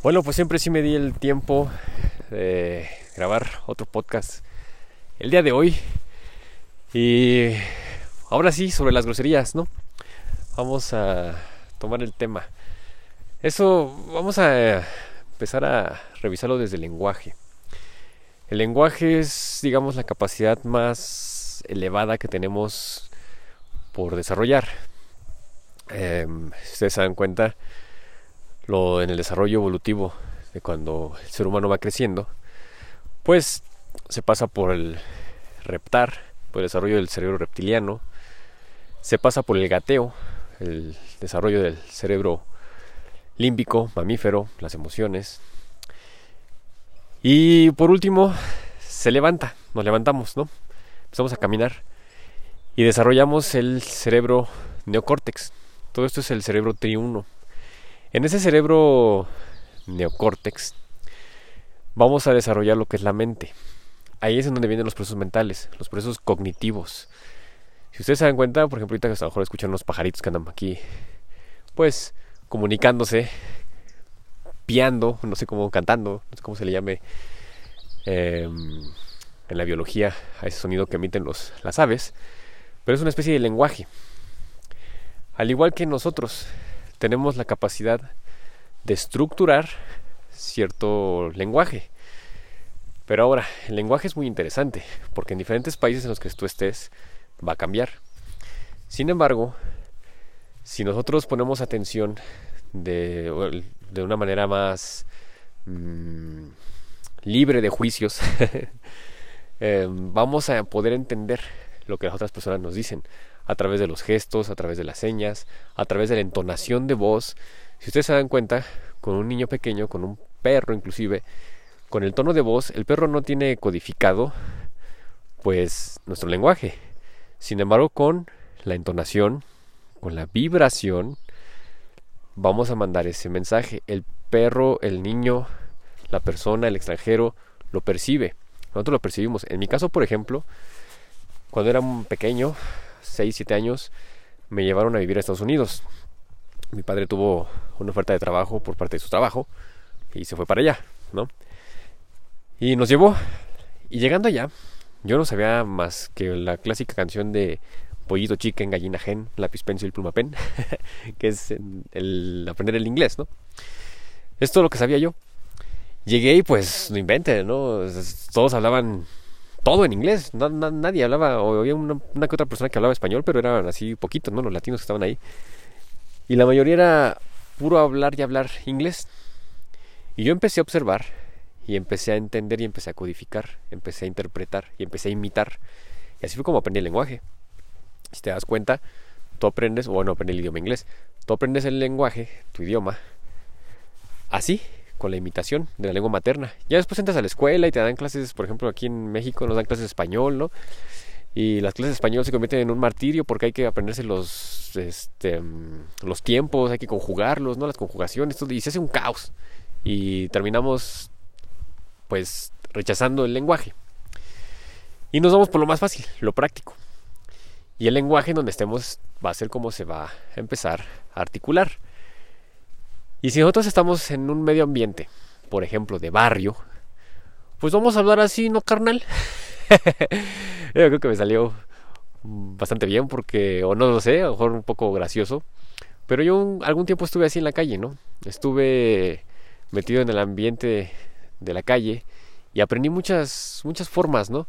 Bueno, pues siempre sí me di el tiempo de grabar otro podcast el día de hoy. Y ahora sí, sobre las groserías, ¿no? Vamos a tomar el tema. Eso, vamos a empezar a revisarlo desde el lenguaje. El lenguaje es, digamos, la capacidad más elevada que tenemos por desarrollar. Si ustedes se dan cuenta, lo, en el desarrollo evolutivo de cuando el ser humano va creciendo, pues se pasa por el reptar, por el desarrollo del cerebro reptiliano, se pasa por el gateo, el desarrollo del cerebro límbico, mamífero, las emociones. Y por último, se levanta, nos levantamos, ¿no? Empezamos a caminar y desarrollamos el cerebro neocórtex. Todo esto es el cerebro triuno. En ese cerebro neocórtex vamos a desarrollar lo que es la mente. Ahí es en donde vienen los procesos mentales, los procesos cognitivos. Si ustedes se dan cuenta, por ejemplo, ahorita que a lo mejor escuchan unos pajaritos que andan aquí, pues comunicándose, piando, no sé cómo, cantando, no sé cómo se le llame em, en la biología a ese sonido que emiten los, las aves, pero es una especie de lenguaje. Al igual que nosotros, tenemos la capacidad de estructurar cierto lenguaje. Pero ahora, el lenguaje es muy interesante, porque en diferentes países en los que tú estés va a cambiar. Sin embargo, si nosotros ponemos atención de, de una manera más mmm, libre de juicios, eh, vamos a poder entender lo que las otras personas nos dicen a través de los gestos, a través de las señas, a través de la entonación de voz. Si ustedes se dan cuenta, con un niño pequeño, con un perro inclusive, con el tono de voz, el perro no tiene codificado pues nuestro lenguaje. Sin embargo, con la entonación, con la vibración, vamos a mandar ese mensaje. El perro, el niño, la persona, el extranjero, lo percibe. Nosotros lo percibimos. En mi caso, por ejemplo, cuando era pequeño, 6, 7 años, me llevaron a vivir a Estados Unidos. Mi padre tuvo una oferta de trabajo por parte de su trabajo y se fue para allá, ¿no? Y nos llevó. Y llegando allá, yo no sabía más que la clásica canción de Pollito Chicken, Gallina Gen, Lápiz Pencil, Pluma Pen, que es el aprender el inglés, ¿no? Es todo lo que sabía yo. Llegué y pues no invente, ¿no? Todos hablaban todo en inglés. nadie hablaba, o había una, que otra persona que hablaba español, pero eran así poquitos, ¿no? Los latinos que estaban ahí. Y la mayoría era puro hablar y hablar inglés. Y yo empecé a observar, y empecé a entender, y empecé a codificar, empecé a interpretar, y empecé a imitar. Y así fue como aprendí el lenguaje. Si te das cuenta, tú aprendes, bueno, aprendí el idioma inglés, tú aprendes el lenguaje, tu idioma, así, con la imitación de la lengua materna. Ya después entras a la escuela y te dan clases, por ejemplo, aquí en México nos dan clases de español, ¿no? Y las clases de español se convierten en un martirio porque hay que aprenderse los, este, los tiempos, hay que conjugarlos, ¿no? Las conjugaciones, todo, y se hace un caos. Y terminamos, pues, rechazando el lenguaje. Y nos vamos por lo más fácil, lo práctico. Y el lenguaje en donde estemos va a ser como se va a empezar a articular. Y si nosotros estamos en un medio ambiente, por ejemplo, de barrio, pues vamos a hablar así, ¿no, carnal? Yo creo que me salió bastante bien porque, o no lo sé, a lo mejor un poco gracioso. Pero yo algún tiempo estuve así en la calle, ¿no? Estuve metido en el ambiente de la calle y aprendí muchas, muchas formas, ¿no?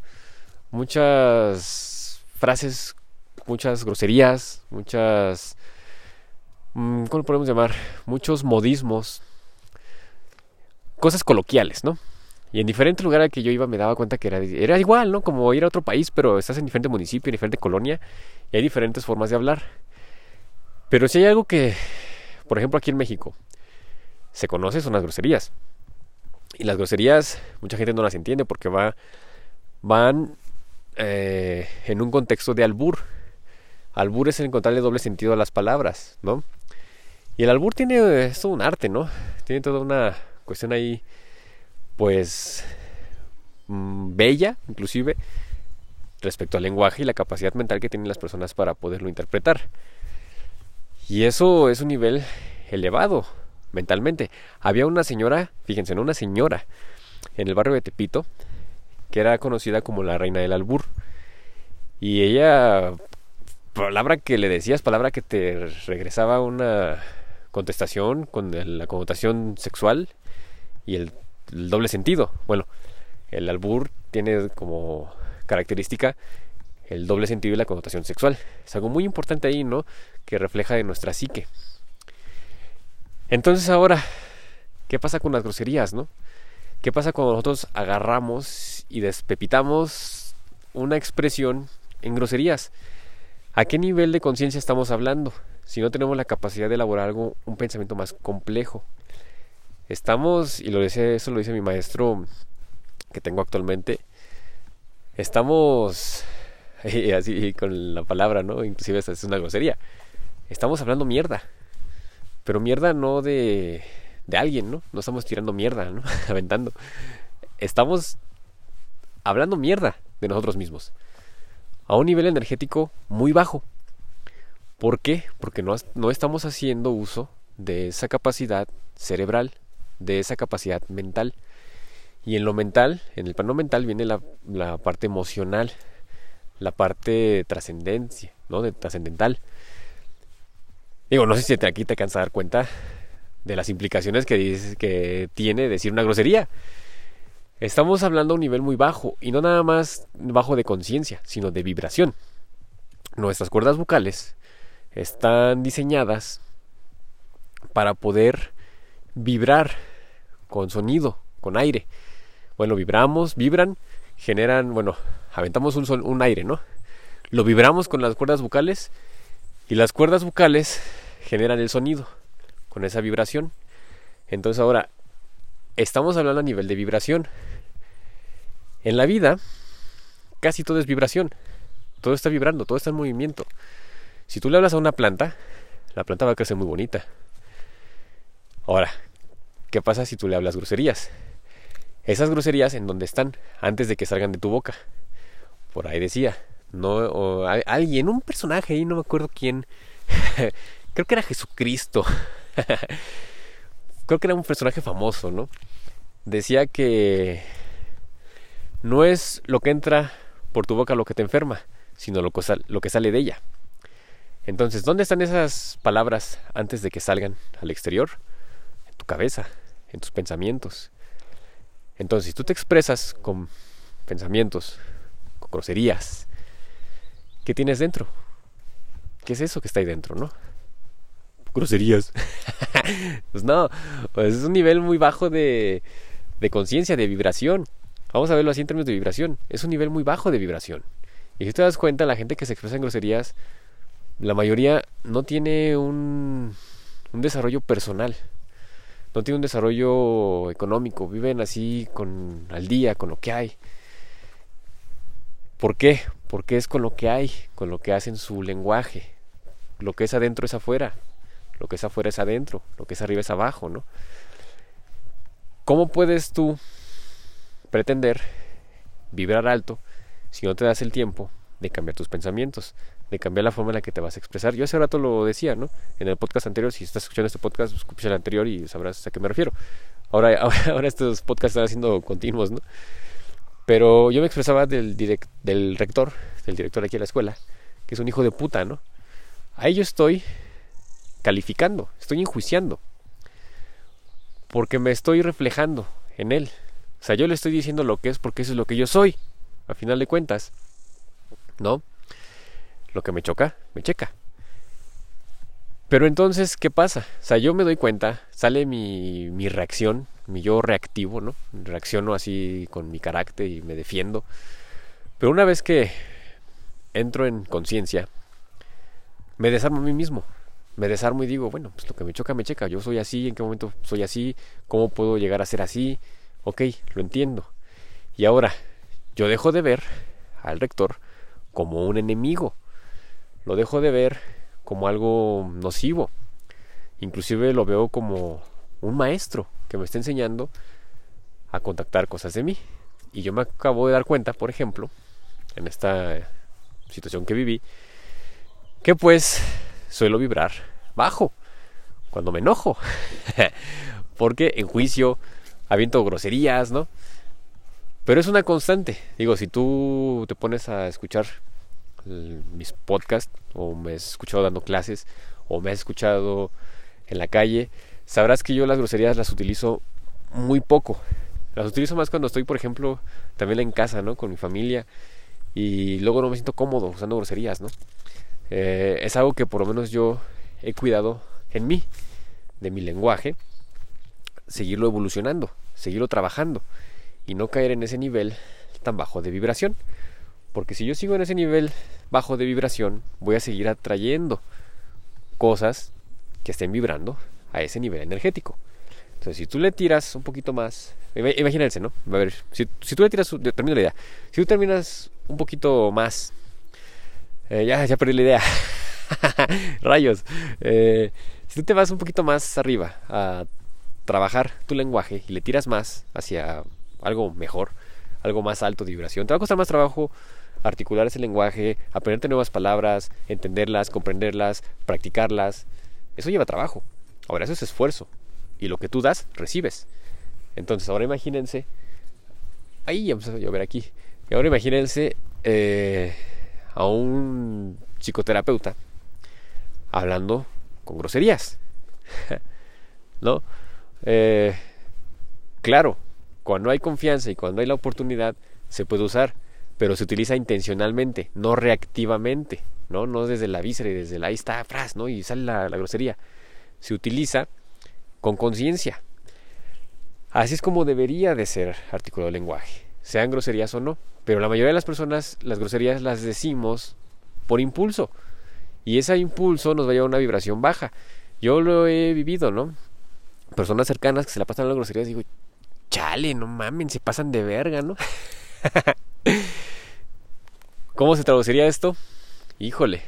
Muchas frases, muchas groserías, muchas ¿cómo lo podemos llamar? Muchos modismos, cosas coloquiales, ¿no? Y en diferente lugar al que yo iba me daba cuenta que era, era igual, ¿no? Como ir a otro país, pero estás en diferente municipio, en diferente colonia, y hay diferentes formas de hablar. Pero si hay algo que, por ejemplo, aquí en México, se conoce son las groserías. Y las groserías, mucha gente no las entiende porque va, van eh, en un contexto de albur. Albur es encontrarle doble sentido a las palabras, ¿no? Y el albur tiene es un arte, ¿no? Tiene toda una cuestión ahí, pues, mm, bella, inclusive, respecto al lenguaje y la capacidad mental que tienen las personas para poderlo interpretar. Y eso es un nivel elevado mentalmente. Había una señora, fíjense, ¿no? una señora en el barrio de Tepito que era conocida como la reina del albur. Y ella, palabra que le decías, palabra que te regresaba una contestación con la connotación sexual y el, doble sentido. Bueno, el albur tiene como característica el doble sentido y la connotación sexual. Es algo muy importante ahí, ¿no? Que refleja de nuestra psique. Entonces ahora, ¿qué pasa con las groserías, no? ¿Qué pasa cuando nosotros agarramos y despepitamos una expresión en groserías? ¿A qué nivel de conciencia estamos hablando? Si no tenemos la capacidad de elaborar algo, un pensamiento más complejo. Estamos, y lo dice, eso lo dice mi maestro que tengo actualmente, estamos y así con la palabra, ¿no? Inclusive es una grosería. Estamos hablando mierda. Pero mierda no de, de alguien, ¿no? No estamos tirando mierda, ¿no? Aventando. Estamos hablando mierda de nosotros mismos. A un nivel energético muy bajo. ¿Por qué? Porque no, no estamos haciendo uso de esa capacidad cerebral, de esa capacidad mental. Y en lo mental, en el plano mental viene la, la parte emocional, la parte trascendencia, ¿no? De trascendental. Digo, no sé si aquí te cansa dar cuenta de las implicaciones que, dice, que tiene decir una grosería. Estamos hablando a un nivel muy bajo, y no nada más bajo de conciencia, sino de vibración. Nuestras cuerdas vocales están diseñadas para poder vibrar con sonido, con aire. Bueno, vibramos, vibran, generan, bueno, aventamos un, un aire, ¿no? Lo vibramos con las cuerdas vocales y las cuerdas vocales generan el sonido con esa vibración. Entonces ahora, estamos hablando a nivel de vibración. En la vida, casi todo es vibración. Todo está vibrando, todo está en movimiento. Si tú le hablas a una planta, la planta va a crecer muy bonita. Ahora, ¿qué pasa si tú le hablas groserías? Esas groserías en donde están antes de que salgan de tu boca por ahí decía, no, o alguien, un personaje ahí, no me acuerdo quién, creo que era Jesucristo, creo que era un personaje famoso, ¿no? Decía que no es lo que entra por tu boca lo que te enferma, sino lo que, lo que sale de ella. Entonces, ¿dónde están esas palabras antes de que salgan al exterior? En tu cabeza, en tus pensamientos. Entonces, si tú te expresas con pensamientos, groserías. ¿Qué tienes dentro? ¿Qué es eso que está ahí dentro, no? Groserías. pues no, pues es un nivel muy bajo de, de conciencia, de vibración. Vamos a verlo así en términos de vibración. Es un nivel muy bajo de vibración. Y si te das cuenta, la gente que se expresa en groserías, la mayoría no tiene un, un desarrollo personal. No tiene un desarrollo económico. Viven así con al día, con lo que hay. ¿Por qué? Porque es con lo que hay, con lo que hacen su lenguaje. Lo que es adentro es afuera, lo que es afuera es adentro, lo que es arriba es abajo, ¿no? ¿Cómo puedes tú pretender vibrar alto si no te das el tiempo de cambiar tus pensamientos, de cambiar la forma en la que te vas a expresar? Yo hace rato lo decía, ¿no? En el podcast anterior, si estás escuchando este podcast, escucha el anterior y sabrás a qué me refiero. Ahora, ahora, estos podcasts están haciendo continuos, ¿no? Pero yo me expresaba del, del rector, del director aquí de la escuela, que es un hijo de puta, ¿no? Ahí yo estoy calificando, estoy enjuiciando. Porque me estoy reflejando en él. O sea, yo le estoy diciendo lo que es porque eso es lo que yo soy, a final de cuentas. ¿No? Lo que me choca, me checa. Pero entonces, ¿qué pasa? O sea, yo me doy cuenta, sale mi, mi reacción, mi yo reactivo, ¿no? Reacciono así con mi carácter y me defiendo. Pero una vez que entro en conciencia, me desarmo a mí mismo. Me desarmo y digo, bueno, pues lo que me choca, me checa. Yo soy así, en qué momento soy así, cómo puedo llegar a ser así. Ok, lo entiendo. Y ahora, yo dejo de ver al rector como un enemigo. Lo dejo de ver como algo nocivo. Inclusive lo veo como un maestro que me está enseñando a contactar cosas de mí. Y yo me acabo de dar cuenta, por ejemplo, en esta situación que viví, que pues suelo vibrar bajo. cuando me enojo. Porque en juicio aviento groserías, ¿no? Pero es una constante. Digo, si tú te pones a escuchar mis podcasts o me has escuchado dando clases o me has escuchado en la calle, sabrás que yo las groserías las utilizo muy poco. Las utilizo más cuando estoy, por ejemplo, también en casa, ¿no? Con mi familia y luego no me siento cómodo usando groserías, ¿no? Eh, es algo que por lo menos yo he cuidado en mí, de mi lenguaje, seguirlo evolucionando, seguirlo trabajando y no caer en ese nivel tan bajo de vibración. Porque si yo sigo en ese nivel bajo de vibración, voy a seguir atrayendo cosas que estén vibrando a ese nivel energético. Entonces, si tú le tiras un poquito más, imagínense, ¿no? A ver, si, tú le tiras, termino la idea, si tú terminas un poquito más, eh, ya, ya perdí la idea, rayos, eh, si tú te vas un poquito más arriba a trabajar tu lenguaje y le tiras más hacia algo mejor, algo más alto de vibración, te va a costar más trabajo articular ese lenguaje, aprenderte nuevas palabras, entenderlas, comprenderlas, practicarlas. Eso lleva trabajo. Ahora, eso es esfuerzo. Y lo que tú das, recibes. Entonces, ahora imagínense. Ahí ya a llover aquí. Y ahora imagínense eh, a un psicoterapeuta hablando con groserías. ¿No? Eh, claro, cuando hay confianza y cuando hay la oportunidad, se puede usar pero se utiliza intencionalmente, no reactivamente, ¿no? No desde la víscera y desde la ahí está, fras, ¿no? Y sale la, grosería. Se utiliza con conciencia. Así es como debería de ser artículo de lenguaje, sean groserías o no. Pero la mayoría de las personas las groserías las decimos por impulso. Y ese impulso nos va a llevar a una vibración baja. Yo lo he vivido, ¿no? Personas cercanas que se la pasan a las groserías digo, chale, no mamen, se pasan de verga, ¿no? ¿Cómo se traduciría esto? Híjole,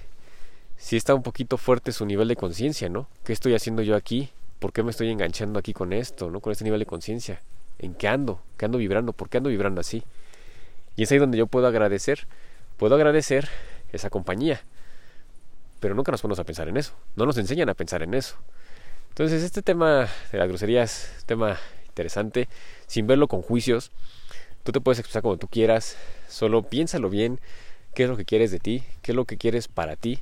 si está un poquito fuerte su nivel de conciencia, ¿no? ¿Qué estoy haciendo yo aquí? ¿Por qué me estoy enganchando aquí con esto, ¿no? Con este nivel de conciencia. ¿En qué ando? ¿Qué ando vibrando? ¿Por qué ando vibrando así? Y es ahí donde yo puedo agradecer. Puedo agradecer esa compañía. Pero nunca nos ponemos a pensar en eso. No nos enseñan a pensar en eso. Entonces, este tema de las groserías tema interesante, sin verlo con juicios. Tú te puedes expresar como tú quieras, solo piénsalo bien, qué es lo que quieres de ti, qué es lo que quieres para ti,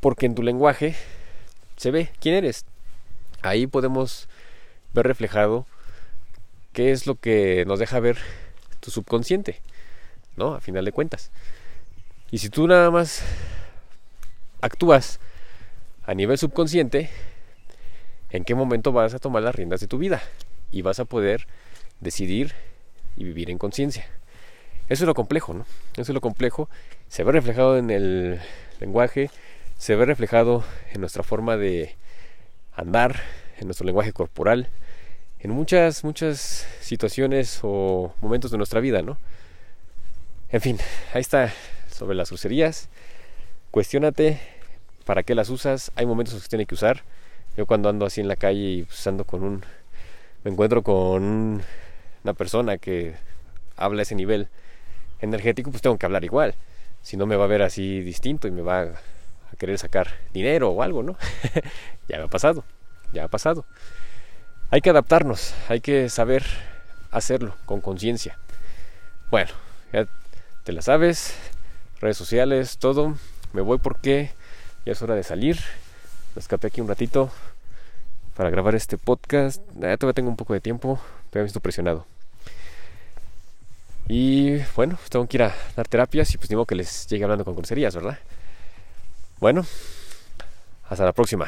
porque en tu lenguaje se ve quién eres. Ahí podemos ver reflejado qué es lo que nos deja ver tu subconsciente, ¿no? A final de cuentas. Y si tú nada más actúas a nivel subconsciente, ¿en qué momento vas a tomar las riendas de tu vida? Y vas a poder decidir y vivir en conciencia. Eso es lo complejo, ¿no? Eso es lo complejo. Se ve reflejado en el lenguaje, se ve reflejado en nuestra forma de andar, en nuestro lenguaje corporal, en muchas, muchas situaciones o momentos de nuestra vida, ¿no? En fin, ahí está sobre las groserías. Cuestiónate para qué las usas. Hay momentos en los que tiene que usar. Yo cuando ando así en la calle y pues con un... Me encuentro con una persona que habla a ese nivel energético, pues tengo que hablar igual. Si no me va a ver así distinto y me va a querer sacar dinero o algo, ¿no? ya me ha pasado, ya ha pasado. Hay que adaptarnos, hay que saber hacerlo con conciencia. Bueno, ya te la sabes, redes sociales, todo. Me voy porque ya es hora de salir. Me escapé aquí un ratito para grabar este podcast. Ya todavía tengo un poco de tiempo, pero me siento presionado. Y bueno, tengo que ir a dar terapias y pues digo que les llegue hablando con groserías, ¿verdad? Bueno, hasta la próxima.